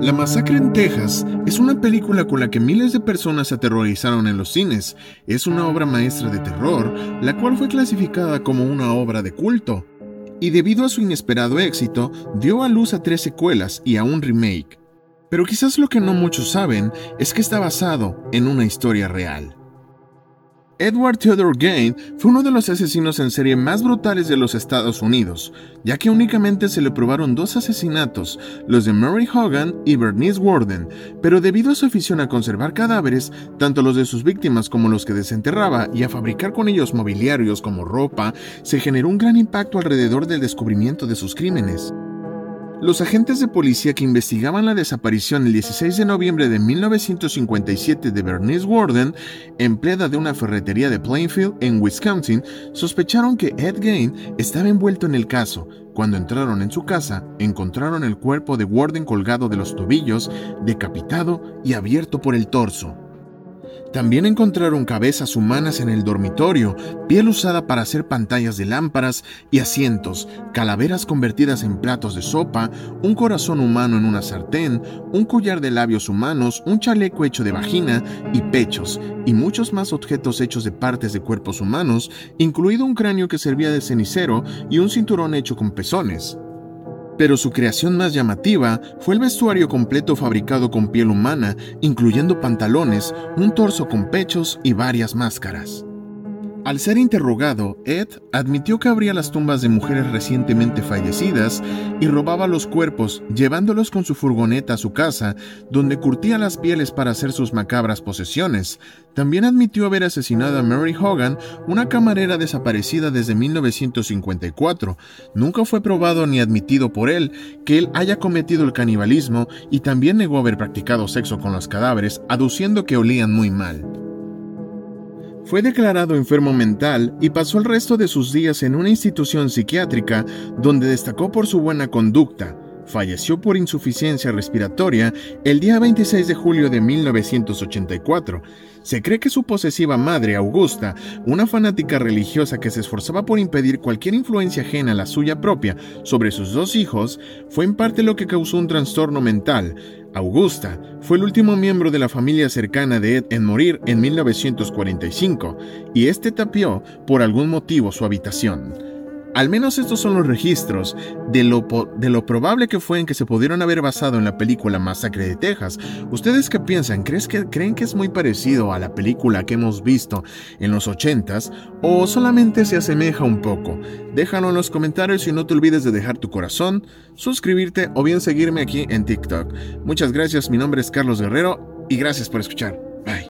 La masacre en Texas es una película con la que miles de personas se aterrorizaron en los cines. Es una obra maestra de terror, la cual fue clasificada como una obra de culto. Y debido a su inesperado éxito, dio a luz a tres secuelas y a un remake. Pero quizás lo que no muchos saben es que está basado en una historia real. Edward Theodore Gain fue uno de los asesinos en serie más brutales de los Estados Unidos, ya que únicamente se le probaron dos asesinatos, los de Mary Hogan y Bernice Warden, pero debido a su afición a conservar cadáveres, tanto los de sus víctimas como los que desenterraba y a fabricar con ellos mobiliarios como ropa, se generó un gran impacto alrededor del descubrimiento de sus crímenes. Los agentes de policía que investigaban la desaparición el 16 de noviembre de 1957 de Bernice Warden, empleada de una ferretería de Plainfield, en Wisconsin, sospecharon que Ed Gain estaba envuelto en el caso. Cuando entraron en su casa, encontraron el cuerpo de Warden colgado de los tobillos, decapitado y abierto por el torso. También encontraron cabezas humanas en el dormitorio, piel usada para hacer pantallas de lámparas y asientos, calaveras convertidas en platos de sopa, un corazón humano en una sartén, un collar de labios humanos, un chaleco hecho de vagina y pechos, y muchos más objetos hechos de partes de cuerpos humanos, incluido un cráneo que servía de cenicero y un cinturón hecho con pezones. Pero su creación más llamativa fue el vestuario completo fabricado con piel humana, incluyendo pantalones, un torso con pechos y varias máscaras. Al ser interrogado, Ed admitió que abría las tumbas de mujeres recientemente fallecidas y robaba los cuerpos, llevándolos con su furgoneta a su casa, donde curtía las pieles para hacer sus macabras posesiones. También admitió haber asesinado a Mary Hogan, una camarera desaparecida desde 1954. Nunca fue probado ni admitido por él que él haya cometido el canibalismo y también negó haber practicado sexo con los cadáveres, aduciendo que olían muy mal. Fue declarado enfermo mental y pasó el resto de sus días en una institución psiquiátrica donde destacó por su buena conducta. Falleció por insuficiencia respiratoria el día 26 de julio de 1984. Se cree que su posesiva madre, Augusta, una fanática religiosa que se esforzaba por impedir cualquier influencia ajena a la suya propia sobre sus dos hijos, fue en parte lo que causó un trastorno mental. Augusta fue el último miembro de la familia cercana de Ed en morir en 1945, y este tapió por algún motivo su habitación. Al menos estos son los registros de lo, de lo probable que fue en que se pudieron haber basado en la película Masacre de Texas. ¿Ustedes qué piensan? que, ¿Creen que es muy parecido a la película que hemos visto en los 80s o solamente se asemeja un poco? Déjalo en los comentarios y no te olvides de dejar tu corazón, suscribirte o bien seguirme aquí en TikTok. Muchas gracias, mi nombre es Carlos Guerrero y gracias por escuchar.